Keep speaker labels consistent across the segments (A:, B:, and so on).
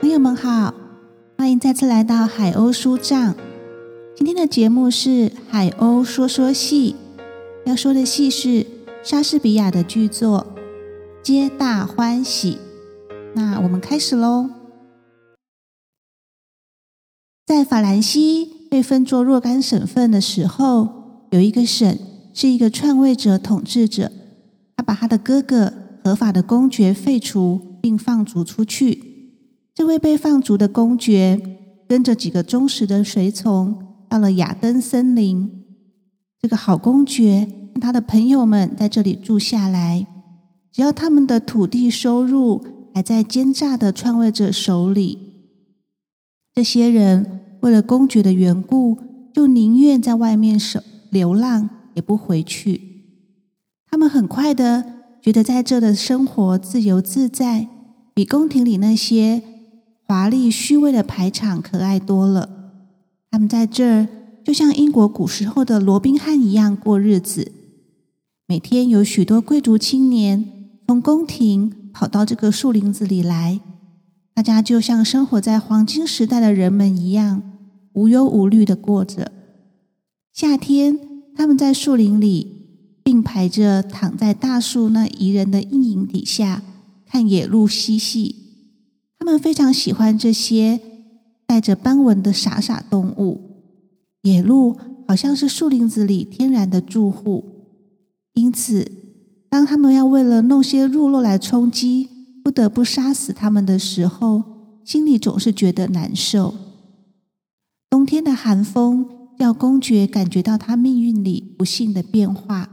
A: 朋友们好，欢迎再次来到海鸥书帐。今天的节目是海鸥说说戏，要说的戏是莎士比亚的剧作《皆大欢喜》。那我们开始喽。在法兰西被分作若干省份的时候，有一个省是一个篡位者统治者，他把他的哥哥合法的公爵废除，并放逐出去。被放逐的公爵跟着几个忠实的随从。到了亚登森林，这个好公爵和他的朋友们在这里住下来。只要他们的土地收入还在奸诈的篡位者手里，这些人为了公爵的缘故，就宁愿在外面守流浪，也不回去。他们很快的觉得在这的生活自由自在，比宫廷里那些华丽虚伪的排场可爱多了。他们在这儿就像英国古时候的罗宾汉一样过日子。每天有许多贵族青年从宫廷跑到这个树林子里来，大家就像生活在黄金时代的人们一样，无忧无虑的过着。夏天，他们在树林里并排着躺在大树那宜人的阴影底下看野鹿嬉戏。他们非常喜欢这些。带着斑纹的傻傻动物，野鹿好像是树林子里天然的住户，因此，当他们要为了弄些鹿肉来充饥，不得不杀死他们的时候，心里总是觉得难受。冬天的寒风让公爵感觉到他命运里不幸的变化，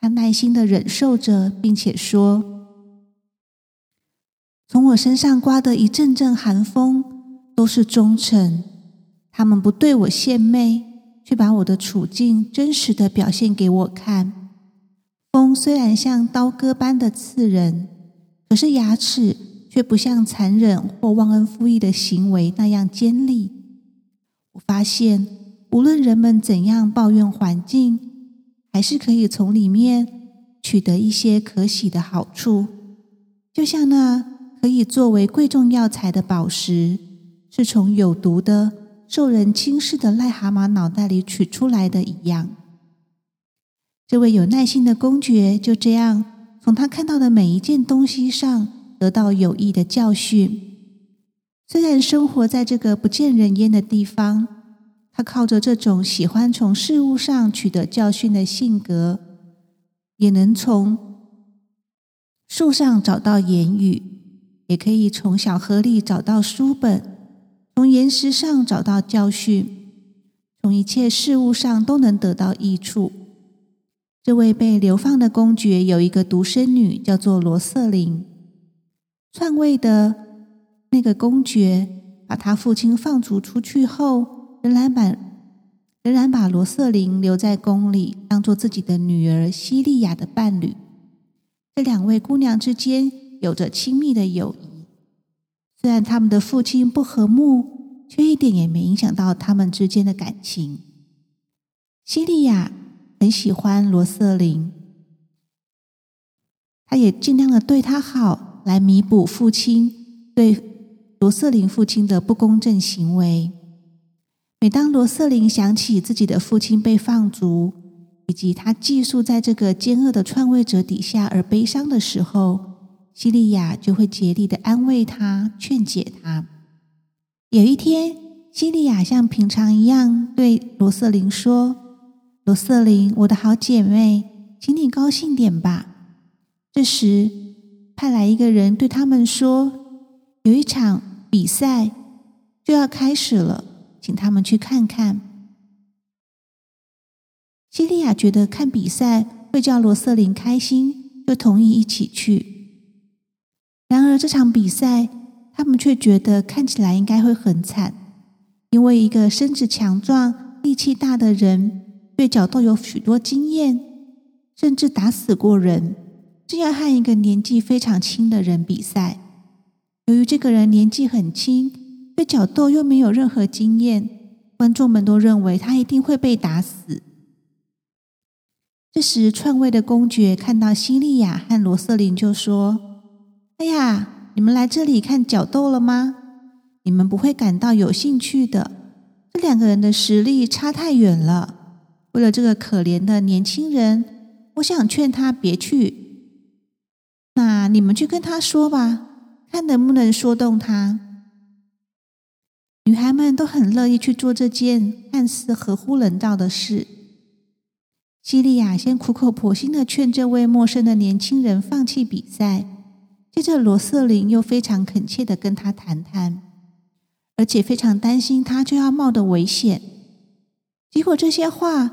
A: 他耐心的忍受着，并且说：“从我身上刮的一阵阵寒风。”都是忠诚，他们不对我献媚，却把我的处境真实的表现给我看。风虽然像刀割般的刺人，可是牙齿却不像残忍或忘恩负义的行为那样尖利。我发现，无论人们怎样抱怨环境，还是可以从里面取得一些可喜的好处，就像那可以作为贵重药材的宝石。是从有毒的、受人轻视的癞蛤蟆脑袋里取出来的一样。这位有耐心的公爵就这样从他看到的每一件东西上得到有益的教训。虽然生活在这个不见人烟的地方，他靠着这种喜欢从事物上取得教训的性格，也能从树上找到言语，也可以从小河里找到书本。从岩石上找到教训，从一切事物上都能得到益处。这位被流放的公爵有一个独生女，叫做罗瑟琳。篡位的那个公爵把他父亲放逐出去后，仍然把仍然把罗瑟琳留在宫里，当做自己的女儿西利亚的伴侣。这两位姑娘之间有着亲密的友谊。虽然他们的父亲不和睦，却一点也没影响到他们之间的感情。西利亚很喜欢罗瑟琳，他也尽量的对她好，来弥补父亲对罗瑟琳父亲的不公正行为。每当罗瑟琳想起自己的父亲被放逐，以及他寄宿在这个奸恶的篡位者底下而悲伤的时候，西利亚就会竭力的安慰他、劝解他。有一天，西利亚像平常一样对罗瑟琳说：“罗瑟琳，我的好姐妹，请你高兴点吧。”这时，派来一个人对他们说：“有一场比赛就要开始了，请他们去看看。”西利亚觉得看比赛会叫罗瑟琳开心，就同意一起去。然而这场比赛，他们却觉得看起来应该会很惨，因为一个身子强壮、力气大的人，对角斗有许多经验，甚至打死过人，这要和一个年纪非常轻的人比赛。由于这个人年纪很轻，对角斗又没有任何经验，观众们都认为他一定会被打死。这时，篡位的公爵看到西利亚和罗瑟琳，就说。哎呀，你们来这里看角斗了吗？你们不会感到有兴趣的。这两个人的实力差太远了。为了这个可怜的年轻人，我想劝他别去。那你们去跟他说吧，看能不能说动他。女孩们都很乐意去做这件看似合乎人道的事。西利亚先苦口婆心的劝这位陌生的年轻人放弃比赛，接着罗瑟琳又非常恳切的跟他谈谈，而且非常担心他就要冒的危险。结果这些话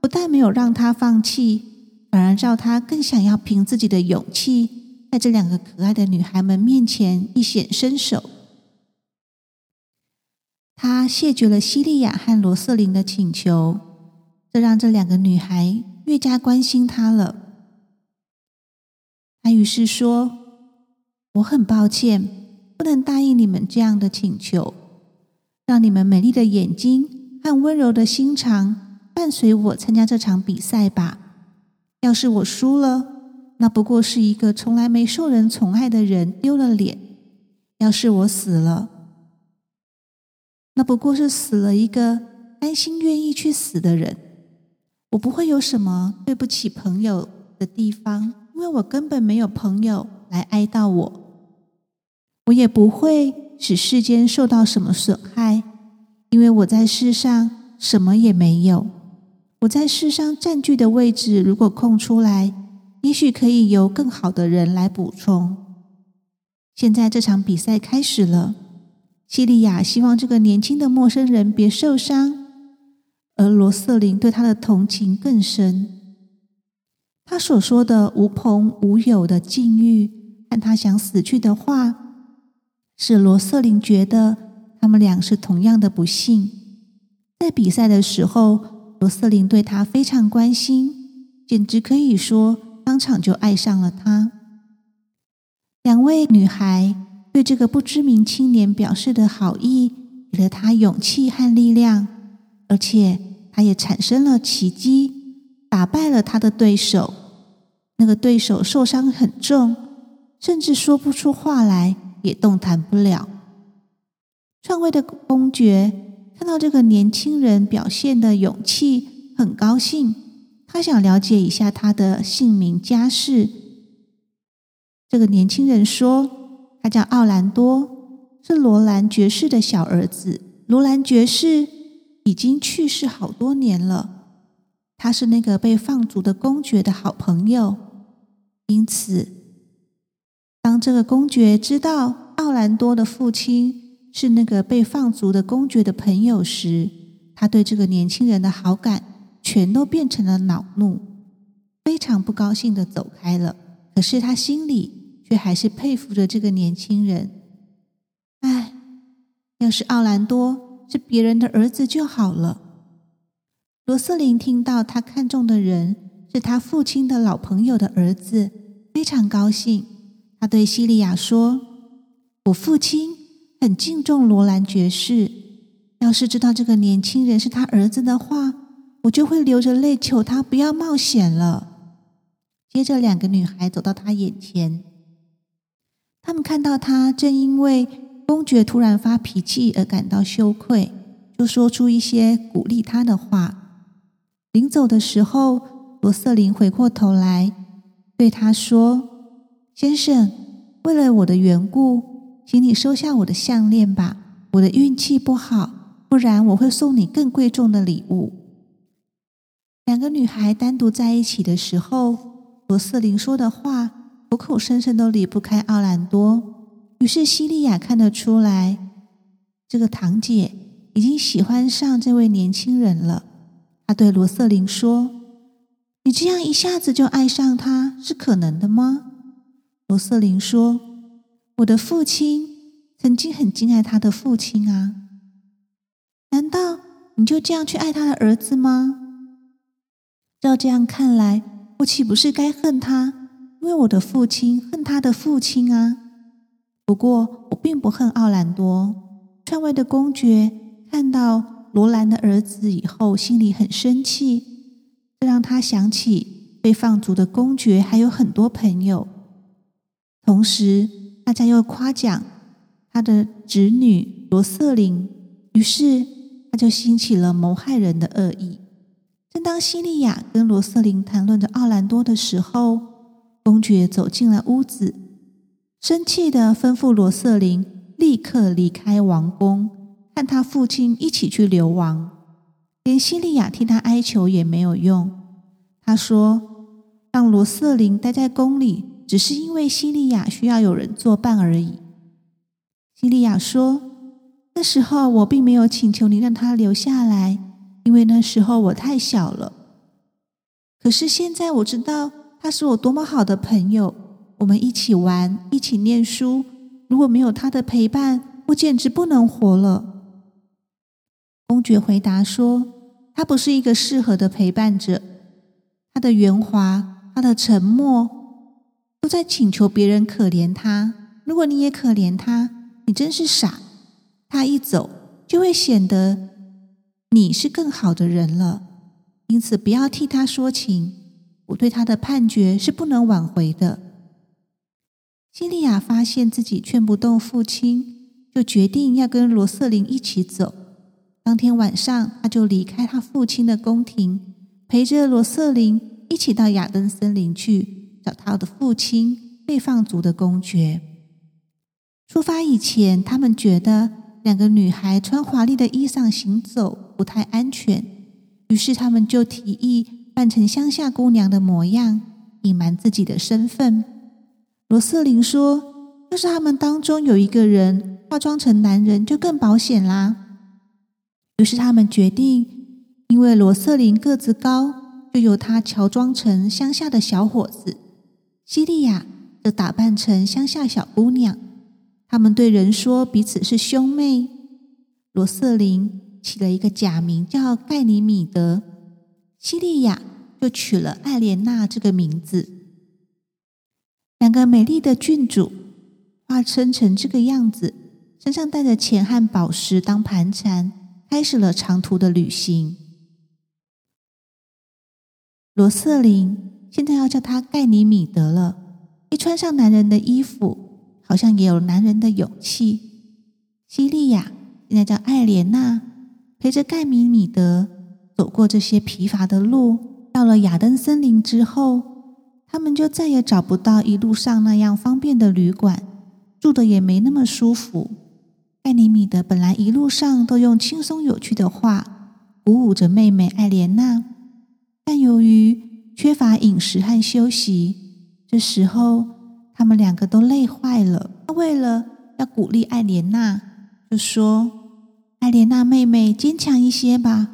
A: 不但没有让他放弃，反而让他更想要凭自己的勇气，在这两个可爱的女孩们面前一显身手。他谢绝了西利亚和罗瑟琳的请求，这让这两个女孩越加关心他了。他于是说：“我很抱歉，不能答应你们这样的请求，让你们美丽的眼睛和温柔的心肠伴随我参加这场比赛吧。要是我输了，那不过是一个从来没受人宠爱的人丢了脸；要是我死了，”那不过是死了一个甘心愿意去死的人，我不会有什么对不起朋友的地方，因为我根本没有朋友来哀悼我。我也不会使世间受到什么损害，因为我在世上什么也没有。我在世上占据的位置如果空出来，也许可以由更好的人来补充。现在这场比赛开始了。西利亚希望这个年轻的陌生人别受伤，而罗瑟琳对他的同情更深。他所说的无朋无友的境遇，和他想死去的话，使罗瑟琳觉得他们俩是同样的不幸。在比赛的时候，罗瑟琳对他非常关心，简直可以说当场就爱上了他。两位女孩。对这个不知名青年表示的好意，给了他勇气和力量，而且他也产生了奇迹，打败了他的对手。那个对手受伤很重，甚至说不出话来，也动弹不了。篡位的公爵看到这个年轻人表现的勇气，很高兴，他想了解一下他的姓名家世。这个年轻人说。他叫奥兰多，是罗兰爵士的小儿子。罗兰爵士已经去世好多年了。他是那个被放逐的公爵的好朋友，因此，当这个公爵知道奥兰多的父亲是那个被放逐的公爵的朋友时，他对这个年轻人的好感全都变成了恼怒，非常不高兴的走开了。可是他心里。却还是佩服着这个年轻人。唉，要是奥兰多是别人的儿子就好了。罗瑟琳听到他看中的人是他父亲的老朋友的儿子，非常高兴。他对西利亚说：“我父亲很敬重罗兰爵士，要是知道这个年轻人是他儿子的话，我就会流着泪求他不要冒险了。”接着，两个女孩走到他眼前。他们看到他正因为公爵突然发脾气而感到羞愧，就说出一些鼓励他的话。临走的时候，罗瑟琳回过头来对他说：“先生，为了我的缘故，请你收下我的项链吧。我的运气不好，不然我会送你更贵重的礼物。”两个女孩单独在一起的时候，罗瑟琳说的话。口口声声都离不开奥兰多，于是西利亚看得出来，这个堂姐已经喜欢上这位年轻人了。她对罗瑟琳说：“你这样一下子就爱上他是可能的吗？”罗瑟琳说：“我的父亲曾经很敬爱他的父亲啊，难道你就这样去爱他的儿子吗？照这样看来，我岂不是该恨他？”因为我的父亲恨他的父亲啊。不过我并不恨奥兰多。篡位的公爵看到罗兰的儿子以后，心里很生气，这让他想起被放逐的公爵还有很多朋友。同时，大家又夸奖他的侄女罗瑟琳，于是他就兴起了谋害人的恶意。正当西利亚跟罗瑟琳谈论着奥兰多的时候，公爵走进了屋子，生气的吩咐罗瑟琳立刻离开王宫，和他父亲一起去流亡。连西利亚替他哀求也没有用。他说：“让罗瑟琳待在宫里，只是因为西利亚需要有人作伴而已。”西利亚说：“那时候我并没有请求你让他留下来。”因为那时候我太小了，可是现在我知道他是我多么好的朋友，我们一起玩，一起念书。如果没有他的陪伴，我简直不能活了。公爵回答说：“他不是一个适合的陪伴者。他的圆滑，他的沉默，都在请求别人可怜他。如果你也可怜他，你真是傻。他一走，就会显得……”你是更好的人了，因此不要替他说情。我对他的判决是不能挽回的。西利亚发现自己劝不动父亲，就决定要跟罗瑟琳一起走。当天晚上，他就离开他父亲的宫廷，陪着罗瑟琳一起到亚登森林去找他的父亲被放逐的公爵。出发以前，他们觉得。两个女孩穿华丽的衣裳行走不太安全，于是他们就提议扮成乡下姑娘的模样，隐瞒自己的身份。罗瑟琳说：“要是他们当中有一个人化妆成男人，就更保险啦。”于是他们决定，因为罗瑟琳个子高，就由她乔装成乡下的小伙子，西利亚则打扮成乡下小姑娘。他们对人说彼此是兄妹。罗瑟琳起了一个假名叫盖尼米德，西利亚就取了艾莲娜这个名字。两个美丽的郡主化身成这个样子，身上带着钱和宝石当盘缠，开始了长途的旅行。罗瑟琳现在要叫他盖尼米德了，一穿上男人的衣服。好像也有男人的勇气。西利亚现在叫艾莲娜，陪着盖米米德走过这些疲乏的路。到了亚登森林之后，他们就再也找不到一路上那样方便的旅馆，住的也没那么舒服。盖尼米德本来一路上都用轻松有趣的话鼓舞着妹妹艾莲娜，但由于缺乏饮食和休息，这时候。他们两个都累坏了。他为了要鼓励艾莲娜，就说：“艾莲娜妹妹，坚强一些吧，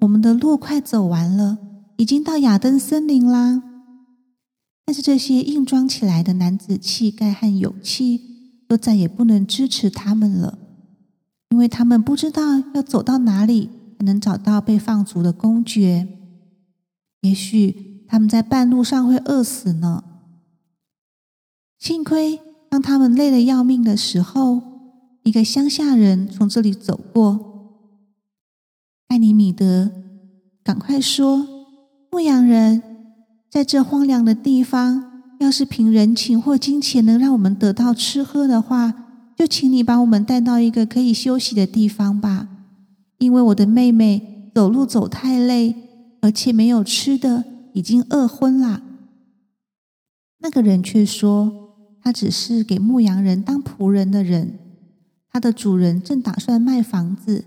A: 我们的路快走完了，已经到亚登森林啦。”但是这些硬装起来的男子气概和勇气，都再也不能支持他们了，因为他们不知道要走到哪里才能找到被放逐的公爵。也许他们在半路上会饿死呢。幸亏，当他们累得要命的时候，一个乡下人从这里走过。艾尼米德，赶快说：“牧羊人，在这荒凉的地方，要是凭人情或金钱能让我们得到吃喝的话，就请你把我们带到一个可以休息的地方吧。因为我的妹妹走路走太累，而且没有吃的，已经饿昏了。”那个人却说。他只是给牧羊人当仆人的人，他的主人正打算卖房子，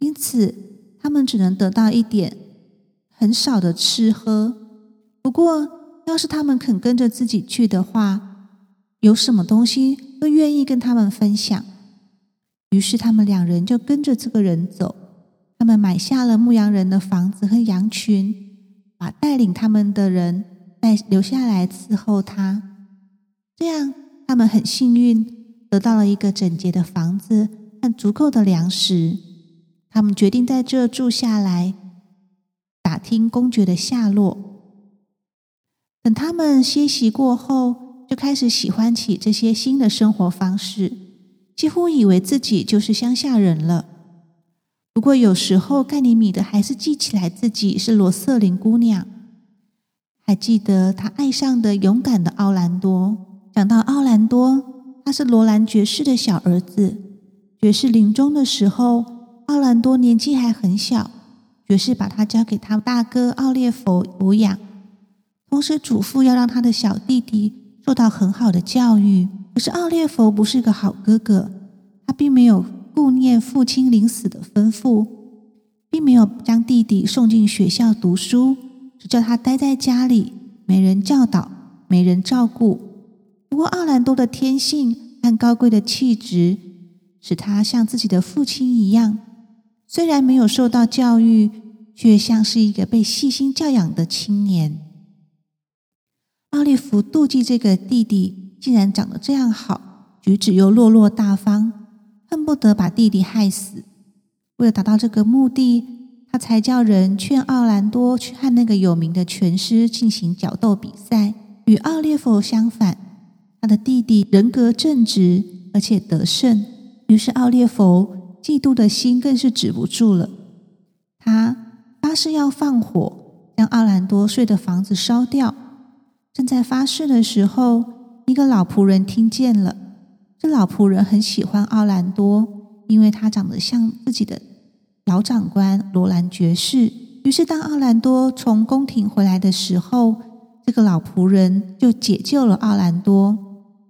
A: 因此他们只能得到一点很少的吃喝。不过，要是他们肯跟着自己去的话，有什么东西都愿意跟他们分享。于是，他们两人就跟着这个人走。他们买下了牧羊人的房子和羊群，把带领他们的人带留下来伺候他。这样，他们很幸运得到了一个整洁的房子和足够的粮食。他们决定在这住下来，打听公爵的下落。等他们歇息过后，就开始喜欢起这些新的生活方式，几乎以为自己就是乡下人了。不过，有时候盖尼米的还是记起来自己是罗瑟琳姑娘，还记得他爱上的勇敢的奥兰多。讲到奥兰多，他是罗兰爵士的小儿子，爵士临终的时候，奥兰多年纪还很小，爵士把他交给他大哥奥列佛抚养，同时嘱咐要让他的小弟弟受到很好的教育。可是奥列佛不是个好哥哥，他并没有顾念父亲临死的吩咐，并没有将弟弟送进学校读书，只叫他待在家里，没人教导，没人照顾。不过奥兰多的天性和高贵的气质，使他像自己的父亲一样，虽然没有受到教育，却像是一个被细心教养的青年。奥利弗妒忌这个弟弟。竟然长得这样好，举止又落落大方，恨不得把弟弟害死。为了达到这个目的，他才叫人劝奥兰多去和那个有名的拳师进行角斗比赛。与奥列佛相反，他的弟弟人格正直，而且得胜。于是奥列佛嫉妒的心更是止不住了。他发誓要放火，将奥兰多睡的房子烧掉。正在发誓的时候，一个老仆人听见了，老仆人很喜欢奥兰多，因为他长得像自己的老长官罗兰爵士。于是，当奥兰多从宫廷回来的时候，这个老仆人就解救了奥兰多，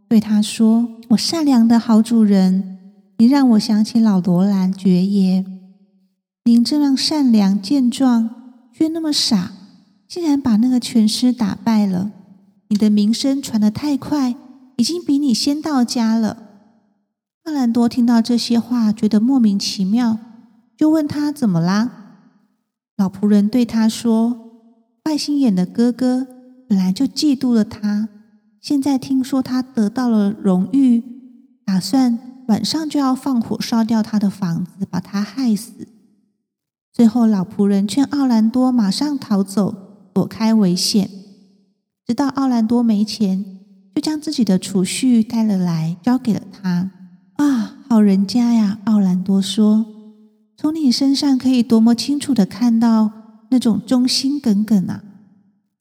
A: 对他说：“我善良的好主人，你让我想起老罗兰爵爷。您这样善良健壮，却那么傻，竟然把那个拳师打败了。”你的名声传得太快，已经比你先到家了。奥兰多听到这些话，觉得莫名其妙，就问他怎么啦？老仆人对他说：“坏心眼的哥哥本来就嫉妒了他，现在听说他得到了荣誉，打算晚上就要放火烧掉他的房子，把他害死。”最后，老仆人劝奥兰多马上逃走，躲开危险。直到奥兰多没钱，就将自己的储蓄带了来，交给了他。啊，好人家呀！奥兰多说：“从你身上可以多么清楚的看到那种忠心耿耿啊！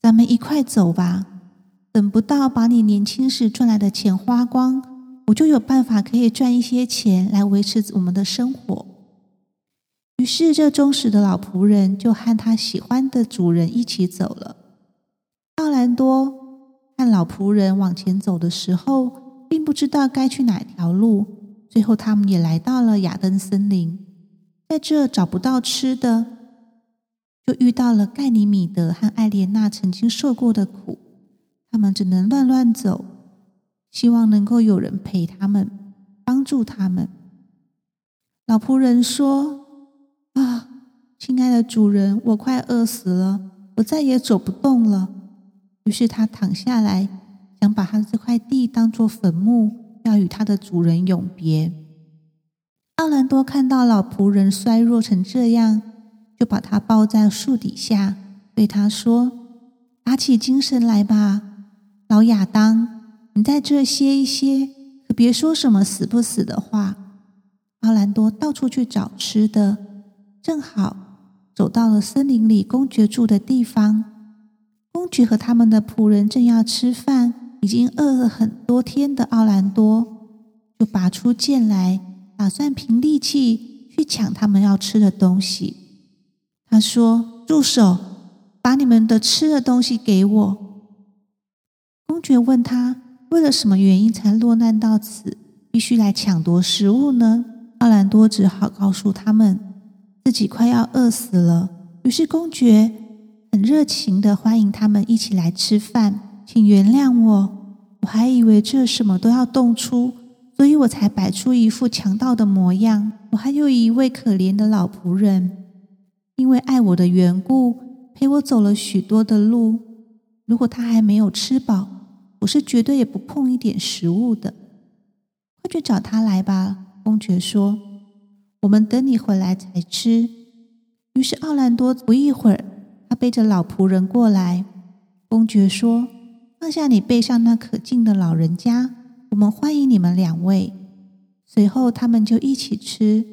A: 咱们一块走吧。等不到把你年轻时赚来的钱花光，我就有办法可以赚一些钱来维持我们的生活。”于是，这忠实的老仆人就和他喜欢的主人一起走了。奥兰多和老仆人往前走的时候，并不知道该去哪条路。最后，他们也来到了亚登森林，在这找不到吃的，就遇到了盖尼米德和艾莲娜曾经受过的苦。他们只能乱乱走，希望能够有人陪他们，帮助他们。老仆人说：“啊，亲爱的主人，我快饿死了，我再也走不动了。”于是他躺下来，想把他的这块地当做坟墓，要与他的主人永别。奥兰多看到老仆人衰弱成这样，就把他抱在树底下，对他说：“打起精神来吧，老亚当，你在这歇一歇，可别说什么死不死的话。”奥兰多到处去找吃的，正好走到了森林里公爵住的地方。公爵和他们的仆人正要吃饭，已经饿了很多天的奥兰多就拔出剑来，打算凭力气去抢他们要吃的东西。他说：“住手！把你们的吃的东西给我。”公爵问他：“为了什么原因才落难到此，必须来抢夺食物呢？”奥兰多只好告诉他们自己快要饿死了。于是公爵。很热情的欢迎他们一起来吃饭，请原谅我，我还以为这什么都要动粗，所以我才摆出一副强盗的模样。我还有一位可怜的老仆人，因为爱我的缘故，陪我走了许多的路。如果他还没有吃饱，我是绝对也不碰一点食物的。快去找他来吧，公爵说。我们等你回来才吃。于是奥兰多不一会儿。他背着老仆人过来，公爵说：“放下你背上那可敬的老人家，我们欢迎你们两位。”随后，他们就一起吃。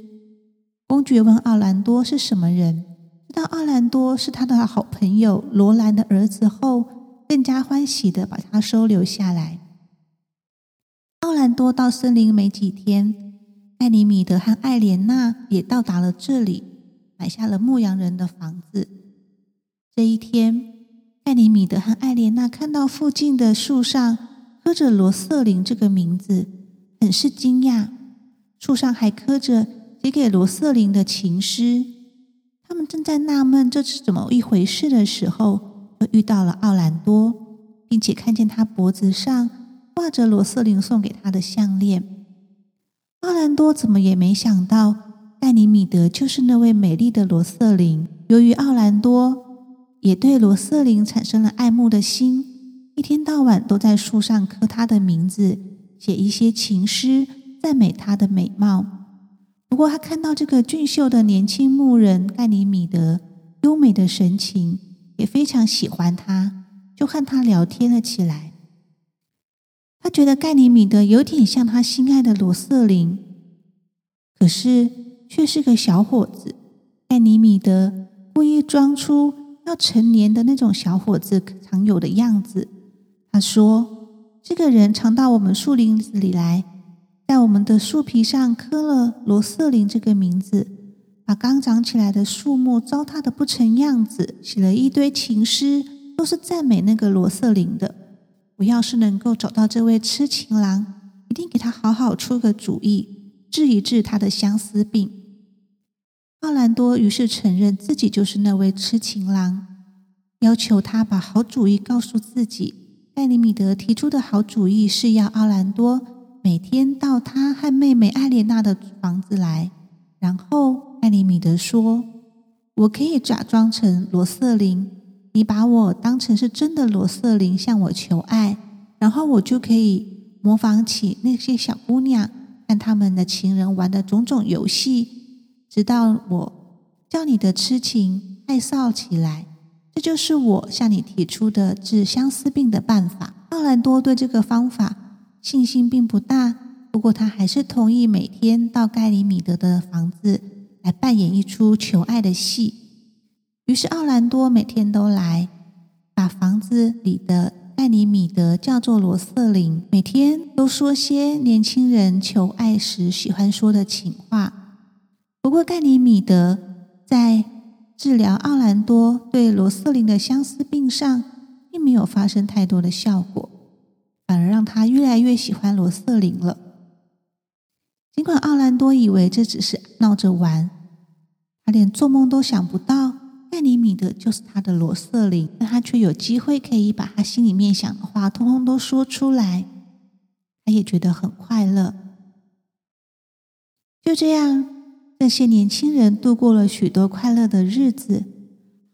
A: 公爵问奥兰多是什么人，知道奥兰多是他的好朋友罗兰的儿子后，更加欢喜的把他收留下来。奥兰多到森林没几天，艾尼米德和艾莲娜也到达了这里，买下了牧羊人的房子。这一天，艾尼米德和艾莲娜看到附近的树上刻着罗瑟琳这个名字，很是惊讶。树上还刻着写给罗瑟琳的情诗。他们正在纳闷这是怎么一回事的时候，就遇到了奥兰多，并且看见他脖子上挂着罗瑟琳送给他的项链。奥兰多怎么也没想到，艾尼米德就是那位美丽的罗瑟琳。由于奥兰多也对罗瑟琳产生了爱慕的心，一天到晚都在树上刻她的名字，写一些情诗，赞美她的美貌。不过，他看到这个俊秀的年轻牧人盖尼米德优美的神情，也非常喜欢他，就和他聊天了起来。他觉得盖尼米德有点像他心爱的罗瑟琳，可是却是个小伙子。盖尼米德故意装出要成年的那种小伙子常有的样子。他说：“这个人常到我们树林子里来，在我们的树皮上刻了罗瑟琳这个名字，把刚长起来的树木糟蹋的不成样子，写了一堆情诗，都是赞美那个罗瑟琳的。”我要是能够找到这位痴情郎，一定给他好好出个主意，治一治他的相思病。奥兰多于是承认自己就是那位痴情郎，要求他把好主意告诉自己。艾里米德提出的好主意是要奥兰多每天到他和妹妹艾莲娜的房子来，然后艾里米德说：“我可以假装成罗瑟琳。”你把我当成是真的罗瑟琳向我求爱，然后我就可以模仿起那些小姑娘和他们的情人玩的种种游戏，直到我叫你的痴情爱臊起来。这就是我向你提出的治相思病的办法。奥兰多对这个方法信心并不大，不过他还是同意每天到盖里米德的房子来扮演一出求爱的戏。于是奥兰多每天都来，把房子里的盖尼米德叫做罗瑟琳，每天都说些年轻人求爱时喜欢说的情话。不过盖尼米德在治疗奥兰多对罗瑟琳的相思病上，并没有发生太多的效果，反而让他越来越喜欢罗瑟琳了。尽管奥兰多以为这只是闹着玩，他连做梦都想不到。盖尼米德就是他的罗瑟琳，但他却有机会可以把他心里面想的话通通都说出来，他也觉得很快乐。就这样，这些年轻人度过了许多快乐的日子。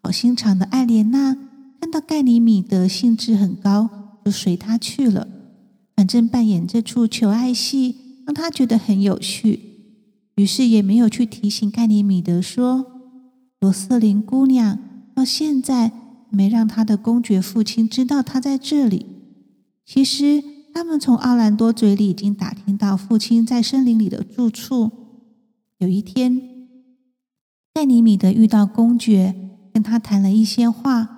A: 好心肠的艾莲娜看到盖尼米德兴致很高，就随他去了。反正扮演这出求爱戏，让他觉得很有趣，于是也没有去提醒盖尼米德说。罗瑟琳姑娘到现在没让她的公爵父亲知道她在这里。其实，他们从奥兰多嘴里已经打听到父亲在森林里的住处。有一天，盖尼米德遇到公爵，跟他谈了一些话。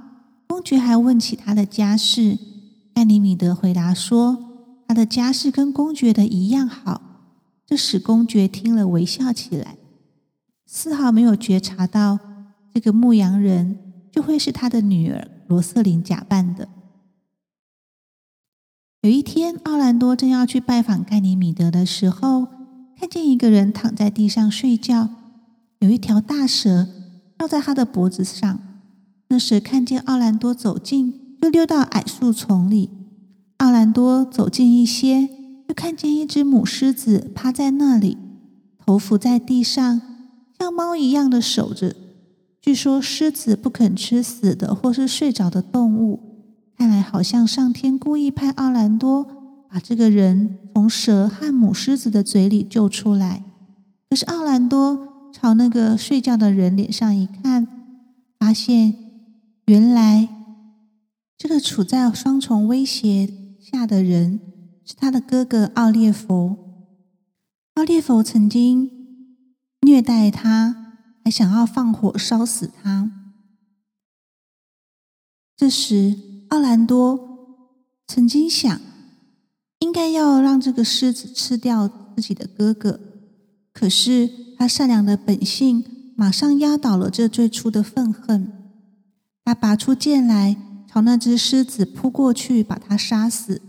A: 公爵还问起他的家世。盖尼米德回答说：“他的家世跟公爵的一样好。”这使公爵听了微笑起来，丝毫没有觉察到。这个牧羊人就会是他的女儿罗瑟琳假扮的。有一天，奥兰多正要去拜访盖尼米德的时候，看见一个人躺在地上睡觉，有一条大蛇绕在他的脖子上。那蛇看见奥兰多走近，就溜到矮树丛里。奥兰多走近一些，就看见一只母狮子趴在那里，头伏在地上，像猫一样的守着。据说狮子不肯吃死的或是睡着的动物，看来好像上天故意派奥兰多把这个人从蛇和母狮子的嘴里救出来。可是奥兰多朝那个睡觉的人脸上一看，发现原来这个处在双重威胁下的人是他的哥哥奥列佛。奥列佛曾经虐待他。还想要放火烧死他。这时，奥兰多曾经想，应该要让这个狮子吃掉自己的哥哥，可是他善良的本性马上压倒了这最初的愤恨。他拔出剑来，朝那只狮子扑过去，把它杀死，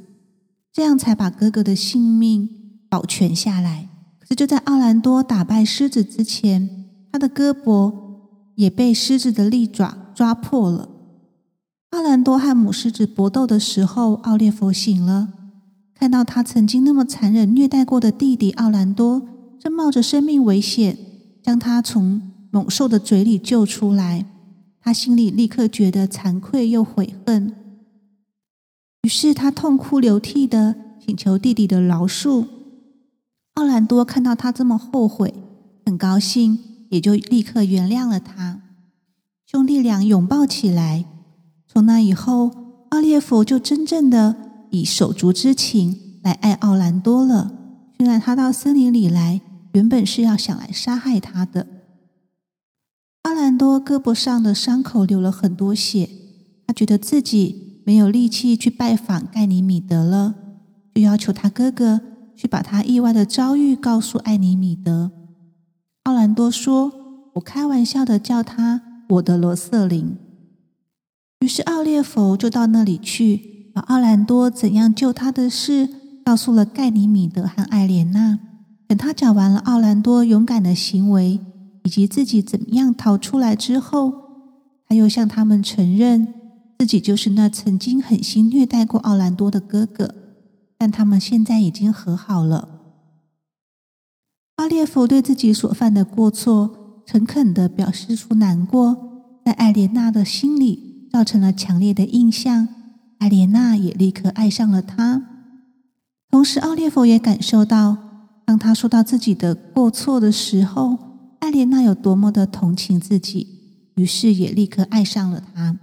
A: 这样才把哥哥的性命保全下来。可是就在奥兰多打败狮子之前，他的胳膊也被狮子的利爪抓破了。奥兰多和母狮子搏斗的时候，奥列佛醒了，看到他曾经那么残忍虐待过的弟弟奥兰多。正冒着生命危险将他从猛兽的嘴里救出来，他心里立刻觉得惭愧又悔恨，于是他痛哭流涕的请求弟弟的饶恕。奥兰多看到他这么后悔，很高兴，也就立刻原谅了他。兄弟俩拥抱起来。从那以后，奥列佛就真正的以手足之情来爱奥兰多了。虽然他到森林里来。原本是要想来杀害他的。奥兰多胳膊上的伤口流了很多血，他觉得自己没有力气去拜访盖尼米德了，就要求他哥哥去把他意外的遭遇告诉艾尼米德。奥兰多说：“我开玩笑的叫他我的罗瑟琳。”于是奥列佛就到那里去，把奥兰多怎样救他的事告诉了盖尼米德和艾莲娜。等他讲完了奥兰多勇敢的行为以及自己怎么样逃出来之后，他又向他们承认自己就是那曾经狠心虐待过奥兰多的哥哥，但他们现在已经和好了。奥列佛对自己所犯的过错诚恳的表示出难过，在艾莲娜的心里造成了强烈的印象，艾莲娜也立刻爱上了他。同时，奥列佛也感受到。当他说到自己的过错的时候，艾莲娜有多么的同情自己，于是也立刻爱上了他。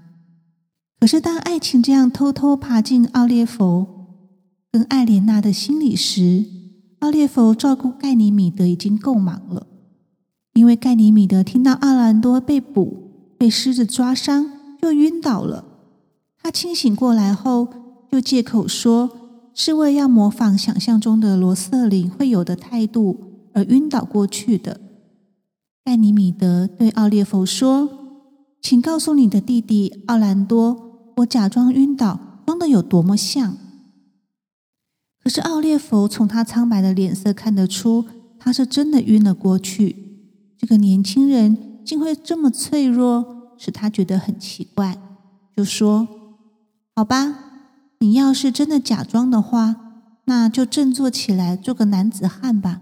A: 可是，当爱情这样偷偷爬进奥列佛跟艾莲娜的心里时，奥列佛照顾盖尼米德已经够忙了。因为盖尼米德听到奥兰多被捕、被狮子抓伤，又晕倒了。他清醒过来后，就借口说。是为要模仿想象中的罗瑟琳会有的态度而晕倒过去的。盖尼米德对奥列佛说：“请告诉你的弟弟奥兰多，我假装晕倒装的有多么像。”可是奥列佛从他苍白的脸色看得出，他是真的晕了过去。这个年轻人竟会这么脆弱，使他觉得很奇怪，就说：“好吧。”你要是真的假装的话，那就振作起来，做个男子汉吧。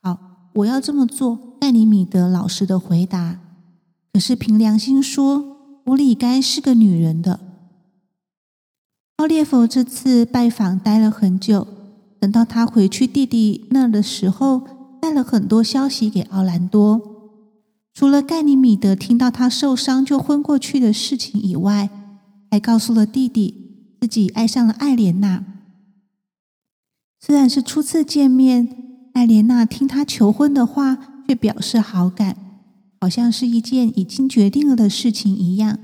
A: 好，我要这么做。盖尼米德老实的回答。可是凭良心说，我里该是个女人的。奥列佛这次拜访待了很久，等到他回去弟弟那儿的时候，带了很多消息给奥兰多。除了盖尼米德听到他受伤就昏过去的事情以外，还告诉了弟弟。自己爱上了艾莲娜，虽然是初次见面，艾莲娜听他求婚的话，却表示好感，好像是一件已经决定了的事情一样。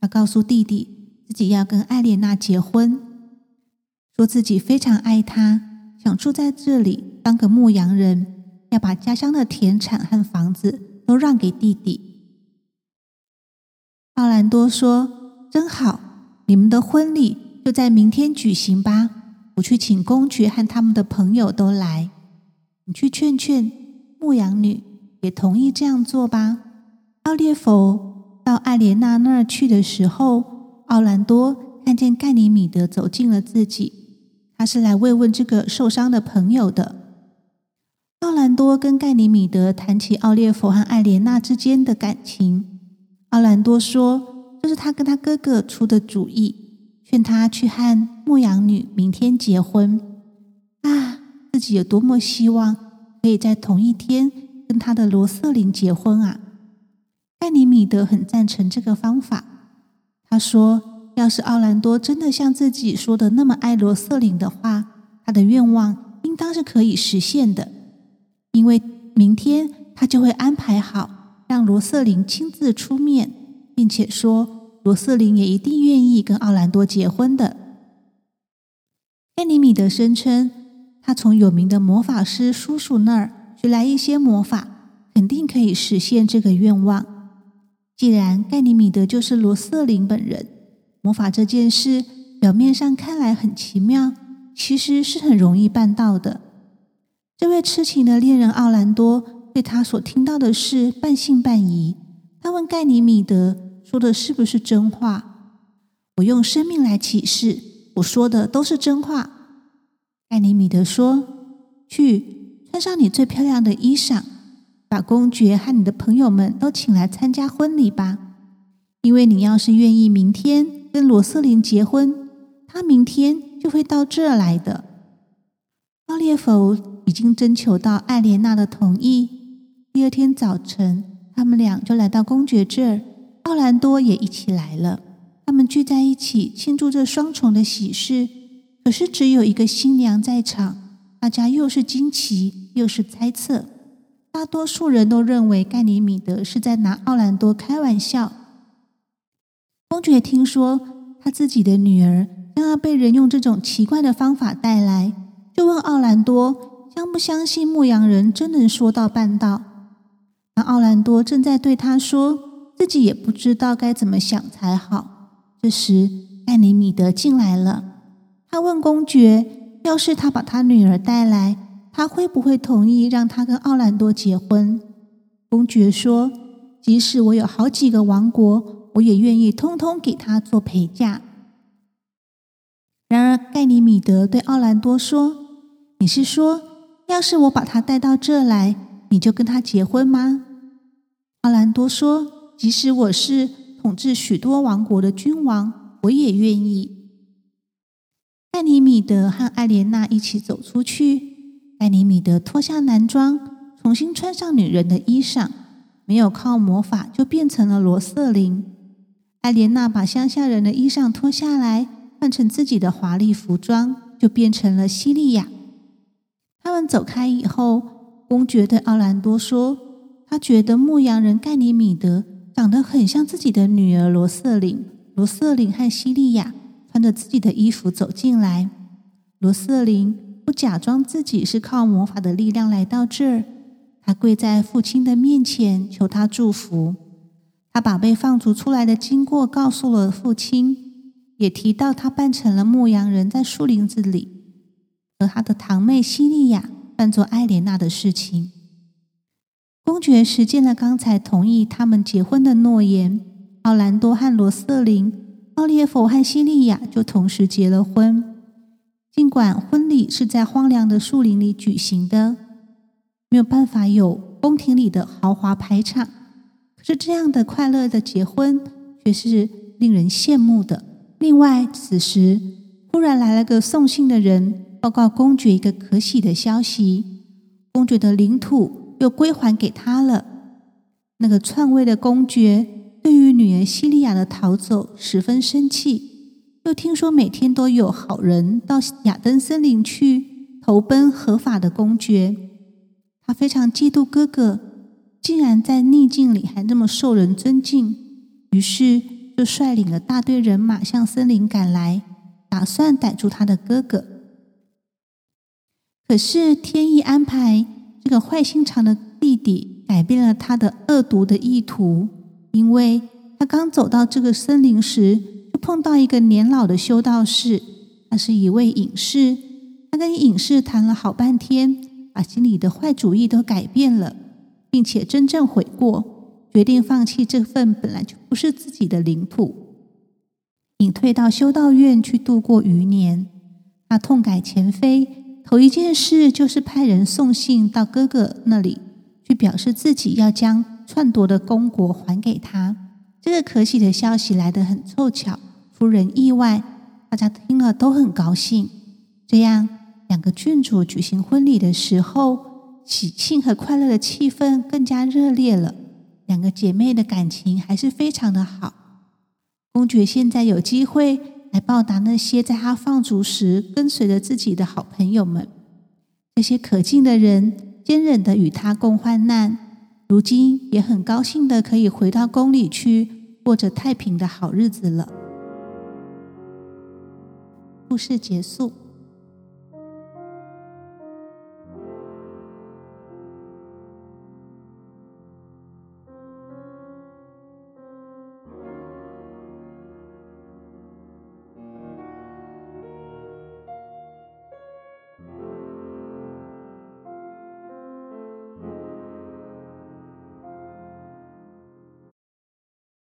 A: 他告诉弟弟，自己要跟艾莲娜结婚，说自己非常爱她，想住在这里当个牧羊人，要把家乡的田产和房子都让给弟弟。奥兰多说：“真好，你们的婚礼。”就在明天举行吧，我去请公爵和他们的朋友都来。你去劝劝牧羊女，也同意这样做吧。奥列佛到艾莲娜那儿去的时候，奥兰多看见盖尼米德走进了自己，他是来慰问这个受伤的朋友的。奥兰多跟盖尼米德谈起奥列佛和艾莲娜之间的感情，奥兰多说这是他跟他哥哥出的主意。劝他去和牧羊女明天结婚啊！自己有多么希望可以在同一天跟他的罗瑟琳结婚啊！盖尼米德很赞成这个方法。他说：“要是奥兰多真的像自己说的那么爱罗瑟琳的话，他的愿望应当是可以实现的，因为明天他就会安排好让罗瑟琳亲自出面，并且说。”罗瑟琳也一定愿意跟奥兰多结婚的。盖尼米德声称，他从有名的魔法师叔叔那儿学来一些魔法，肯定可以实现这个愿望。既然盖尼米德就是罗瑟琳本人，魔法这件事表面上看来很奇妙，其实是很容易办到的。这位痴情的恋人奥兰多对他所听到的事半信半疑。他问盖尼米德说的是不是真话？我用生命来启示，我说的都是真话。艾尼米德说：“去穿上你最漂亮的衣裳，把公爵和你的朋友们都请来参加婚礼吧。因为你要是愿意明天跟罗瑟琳结婚，他明天就会到这儿来的。”奥列弗。已经征求到艾莲娜的同意。第二天早晨，他们俩就来到公爵这儿，奥兰多也一起来了。他们聚在一起庆祝这双重的喜事。可是只有一个新娘在场，大家又是惊奇又是猜测。大多数人都认为盖尼米德是在拿奥兰多开玩笑。公爵听说他自己的女儿将要被人用这种奇怪的方法带来，就问奥兰多。相不相信牧羊人真能说到办到？那奥兰多正在对他说，自己也不知道该怎么想才好。这时，艾尼米德进来了。他问公爵：“要是他把他女儿带来，他会不会同意让他跟奥兰多结婚？”公爵说：“即使我有好几个王国，我也愿意通通给他做陪嫁。”然而，盖尼米德对奥兰多说：“你是说？”要是我把他带到这来，你就跟他结婚吗？奥兰多说：“即使我是统治许多王国的君王，我也愿意。”盖尼米德和艾莲娜一起走出去。盖尼米德脱下男装，重新穿上女人的衣裳，没有靠魔法就变成了罗瑟琳。艾莲娜把乡下人的衣裳脱下来，换成自己的华丽服装，就变成了西利亚。他们走开以后，公爵对奥兰多说：“他觉得牧羊人盖尼米德长得很像自己的女儿罗瑟琳。罗瑟琳和西利亚穿着自己的衣服走进来。罗瑟琳不假装自己是靠魔法的力量来到这儿，她跪在父亲的面前求他祝福。他把被放逐出来的经过告诉了父亲，也提到他扮成了牧羊人，在树林子里。”和他的堂妹西利亚扮作艾莲娜的事情，公爵实践了刚才同意他们结婚的诺言。奥兰多和罗瑟琳、奥利弗和西利亚就同时结了婚。尽管婚礼是在荒凉的树林里举行的，没有办法有宫廷里的豪华排场，可是这样的快乐的结婚却是令人羡慕的。另外，此时忽然来了个送信的人。报告公爵一个可喜的消息：公爵的领土又归还给他了。那个篡位的公爵对于女儿西利亚的逃走十分生气，又听说每天都有好人到亚登森林去投奔合法的公爵，他非常嫉妒哥哥竟然在逆境里还那么受人尊敬，于是就率领了大队人马向森林赶来，打算逮住他的哥哥。可是天意安排，这个坏心肠的弟弟改变了他的恶毒的意图。因为他刚走到这个森林时，就碰到一个年老的修道士，他是一位隐士。他跟隐士谈了好半天，把心里的坏主意都改变了，并且真正悔过，决定放弃这份本来就不是自己的领土，隐退到修道院去度过余年。他痛改前非。头一件事就是派人送信到哥哥那里，去表示自己要将篡夺的公国还给他。这个可喜的消息来得很凑巧，夫人意外，大家听了都很高兴。这样，两个郡主举行婚礼的时候，喜庆和快乐的气氛更加热烈了。两个姐妹的感情还是非常的好。公爵现在有机会。来报答那些在他放逐时跟随着自己的好朋友们，这些可敬的人坚忍的与他共患难，如今也很高兴的可以回到宫里去过着太平的好日子了。故事结束。